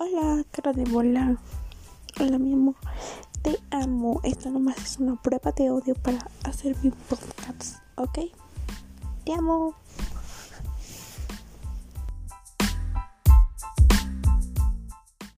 Hola, cara de bola. Hola, mi amor. Te amo. Esto nomás es una prueba de odio para hacer mi podcast, ¿ok? Te amo.